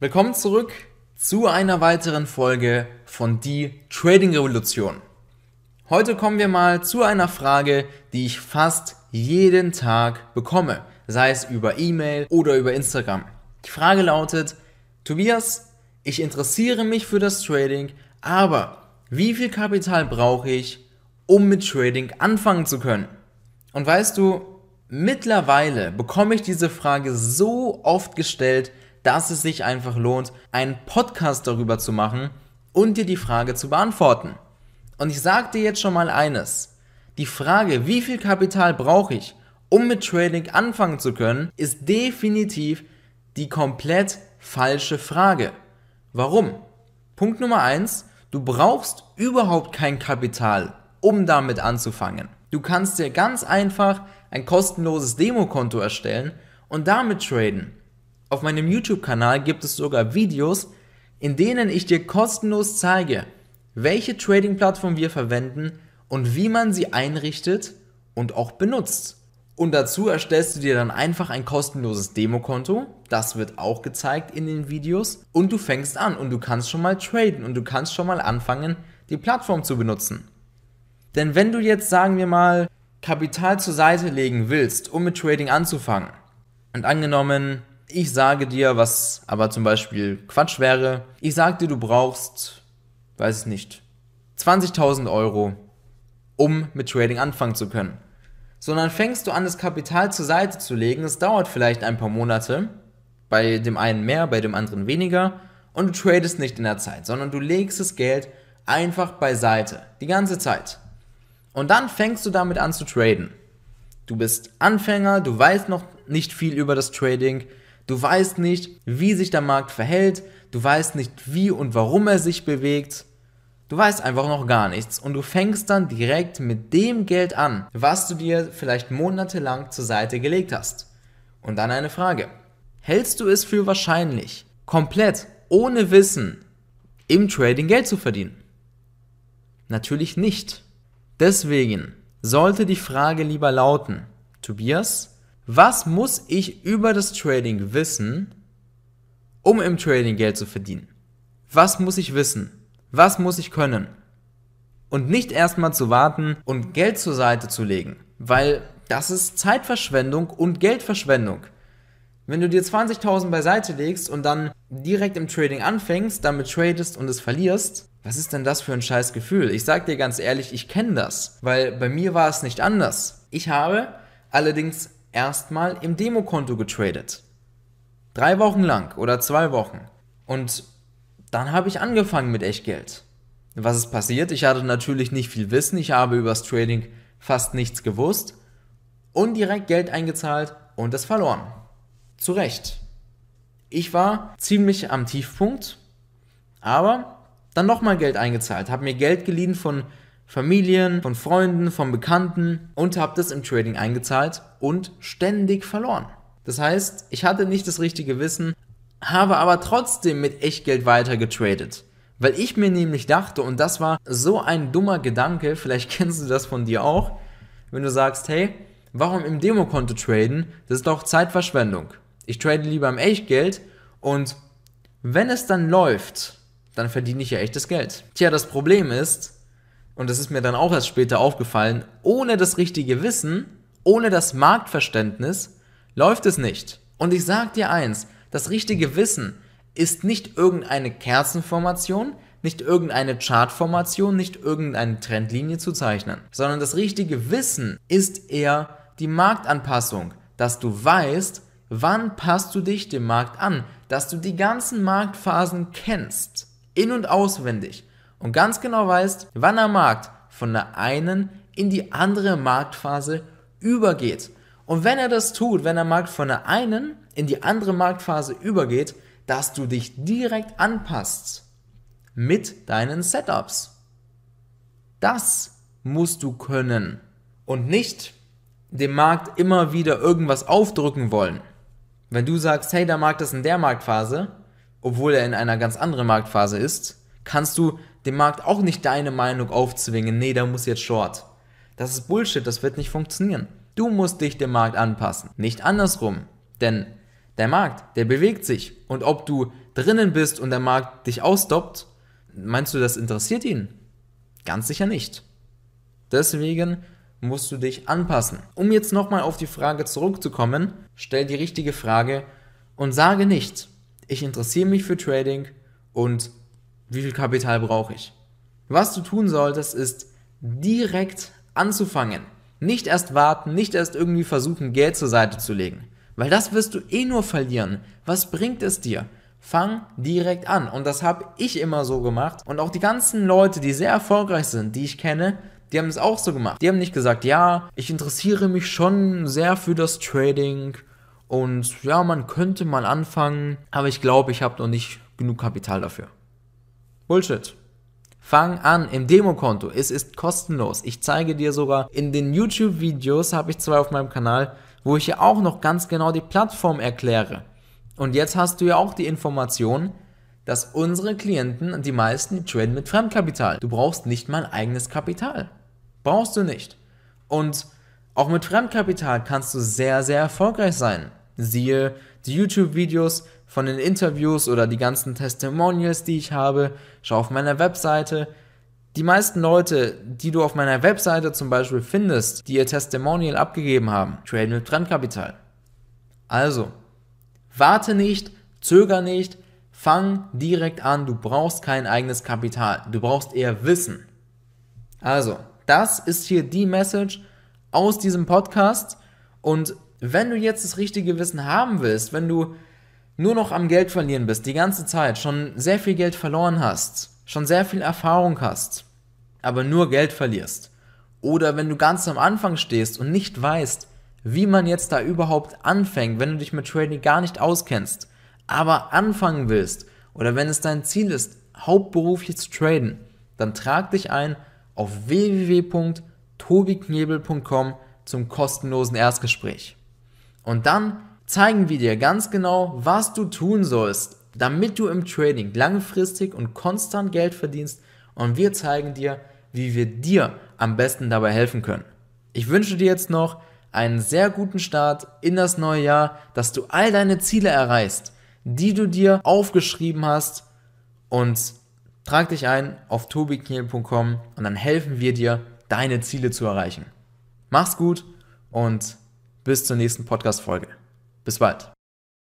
Willkommen zurück zu einer weiteren Folge von Die Trading Revolution. Heute kommen wir mal zu einer Frage, die ich fast jeden Tag bekomme, sei es über E-Mail oder über Instagram. Die Frage lautet, Tobias, ich interessiere mich für das Trading, aber wie viel Kapital brauche ich, um mit Trading anfangen zu können? Und weißt du, mittlerweile bekomme ich diese Frage so oft gestellt, dass es sich einfach lohnt, einen Podcast darüber zu machen und dir die Frage zu beantworten. Und ich sage dir jetzt schon mal eines. Die Frage, wie viel Kapital brauche ich, um mit Trading anfangen zu können, ist definitiv die komplett falsche Frage. Warum? Punkt Nummer eins: Du brauchst überhaupt kein Kapital, um damit anzufangen. Du kannst dir ganz einfach ein kostenloses Demokonto erstellen und damit traden. Auf meinem YouTube-Kanal gibt es sogar Videos, in denen ich dir kostenlos zeige, welche Trading-Plattform wir verwenden und wie man sie einrichtet und auch benutzt. Und dazu erstellst du dir dann einfach ein kostenloses Demokonto, das wird auch gezeigt in den Videos und du fängst an und du kannst schon mal traden und du kannst schon mal anfangen, die Plattform zu benutzen. Denn wenn du jetzt, sagen wir mal, Kapital zur Seite legen willst, um mit Trading anzufangen und angenommen, ich sage dir, was aber zum Beispiel Quatsch wäre. Ich sage dir, du brauchst, weiß ich nicht, 20.000 Euro, um mit Trading anfangen zu können. Sondern fängst du an, das Kapital zur Seite zu legen. Es dauert vielleicht ein paar Monate. Bei dem einen mehr, bei dem anderen weniger. Und du tradest nicht in der Zeit, sondern du legst das Geld einfach beiseite. Die ganze Zeit. Und dann fängst du damit an zu traden. Du bist Anfänger, du weißt noch nicht viel über das Trading, Du weißt nicht, wie sich der Markt verhält. Du weißt nicht, wie und warum er sich bewegt. Du weißt einfach noch gar nichts und du fängst dann direkt mit dem Geld an, was du dir vielleicht monatelang zur Seite gelegt hast. Und dann eine Frage. Hältst du es für wahrscheinlich, komplett ohne Wissen im Trading Geld zu verdienen? Natürlich nicht. Deswegen sollte die Frage lieber lauten, Tobias, was muss ich über das Trading wissen, um im Trading Geld zu verdienen? Was muss ich wissen? Was muss ich können? Und nicht erstmal zu warten und Geld zur Seite zu legen, weil das ist Zeitverschwendung und Geldverschwendung. Wenn du dir 20.000 beiseite legst und dann direkt im Trading anfängst, damit tradest und es verlierst, was ist denn das für ein scheiß Gefühl? Ich sag dir ganz ehrlich, ich kenne das, weil bei mir war es nicht anders. Ich habe allerdings erstmal im Demokonto getradet. Drei Wochen lang oder zwei Wochen. Und dann habe ich angefangen mit Echtgeld. Was ist passiert? Ich hatte natürlich nicht viel Wissen. Ich habe übers Trading fast nichts gewusst. Und direkt Geld eingezahlt und es verloren. Zu Recht. Ich war ziemlich am Tiefpunkt, aber dann nochmal Geld eingezahlt, habe mir Geld geliehen von Familien, von Freunden, von Bekannten und habe das im Trading eingezahlt und ständig verloren. Das heißt, ich hatte nicht das richtige Wissen, habe aber trotzdem mit Echtgeld weiter getradet. Weil ich mir nämlich dachte, und das war so ein dummer Gedanke, vielleicht kennst du das von dir auch, wenn du sagst, hey, warum im Demokonto traden? Das ist doch Zeitverschwendung. Ich trade lieber im Echtgeld und wenn es dann läuft, dann verdiene ich ja echtes Geld. Tja, das Problem ist, und das ist mir dann auch erst später aufgefallen, ohne das richtige Wissen, ohne das Marktverständnis läuft es nicht. Und ich sag dir eins, das richtige Wissen ist nicht irgendeine Kerzenformation, nicht irgendeine Chartformation, nicht irgendeine Trendlinie zu zeichnen, sondern das richtige Wissen ist eher die Marktanpassung, dass du weißt, wann passt du dich dem Markt an, dass du die ganzen Marktphasen kennst, in und auswendig und ganz genau weißt, wann der Markt von der einen in die andere Marktphase übergeht. Und wenn er das tut, wenn der Markt von der einen in die andere Marktphase übergeht, dass du dich direkt anpasst mit deinen Setups. Das musst du können und nicht dem Markt immer wieder irgendwas aufdrücken wollen. Wenn du sagst, hey, der Markt ist in der Marktphase, obwohl er in einer ganz anderen Marktphase ist, kannst du dem Markt auch nicht deine Meinung aufzwingen, nee, da muss jetzt Short. Das ist Bullshit, das wird nicht funktionieren. Du musst dich dem Markt anpassen, nicht andersrum. Denn der Markt, der bewegt sich. Und ob du drinnen bist und der Markt dich ausstoppt, meinst du, das interessiert ihn? Ganz sicher nicht. Deswegen musst du dich anpassen. Um jetzt nochmal auf die Frage zurückzukommen, stell die richtige Frage und sage nicht, ich interessiere mich für Trading und wie viel Kapital brauche ich. Was du tun solltest, ist direkt anzufangen. Nicht erst warten, nicht erst irgendwie versuchen, Geld zur Seite zu legen. Weil das wirst du eh nur verlieren. Was bringt es dir? Fang direkt an. Und das habe ich immer so gemacht. Und auch die ganzen Leute, die sehr erfolgreich sind, die ich kenne, die haben es auch so gemacht. Die haben nicht gesagt, ja, ich interessiere mich schon sehr für das Trading und ja, man könnte mal anfangen, aber ich glaube, ich habe noch nicht genug Kapital dafür. Bullshit. Fang an im Demokonto. Es ist kostenlos. Ich zeige dir sogar in den YouTube-Videos, habe ich zwei auf meinem Kanal, wo ich ja auch noch ganz genau die Plattform erkläre. Und jetzt hast du ja auch die Information, dass unsere Klienten, die meisten, traden mit Fremdkapital. Du brauchst nicht mal eigenes Kapital. Brauchst du nicht. Und auch mit Fremdkapital kannst du sehr, sehr erfolgreich sein. Siehe die YouTube-Videos von den Interviews oder die ganzen Testimonials, die ich habe. Schau auf meiner Webseite. Die meisten Leute, die du auf meiner Webseite zum Beispiel findest, die ihr Testimonial abgegeben haben, traden mit Fremdkapital. Also, warte nicht, zöger nicht, fang direkt an. Du brauchst kein eigenes Kapital. Du brauchst eher Wissen. Also, das ist hier die Message aus diesem Podcast. Und wenn du jetzt das richtige Wissen haben willst, wenn du nur noch am Geld verlieren bist, die ganze Zeit, schon sehr viel Geld verloren hast, schon sehr viel Erfahrung hast, aber nur Geld verlierst, oder wenn du ganz am Anfang stehst und nicht weißt, wie man jetzt da überhaupt anfängt, wenn du dich mit Trading gar nicht auskennst, aber anfangen willst, oder wenn es dein Ziel ist, hauptberuflich zu traden, dann trag dich ein auf www.tobiknebel.com zum kostenlosen Erstgespräch. Und dann zeigen wir dir ganz genau, was du tun sollst, damit du im Trading langfristig und konstant Geld verdienst und wir zeigen dir, wie wir dir am besten dabei helfen können. Ich wünsche dir jetzt noch einen sehr guten Start in das neue Jahr, dass du all deine Ziele erreichst, die du dir aufgeschrieben hast und Trag dich ein auf tobikniel.com und dann helfen wir dir, deine Ziele zu erreichen. Mach's gut und bis zur nächsten Podcast-Folge. Bis bald.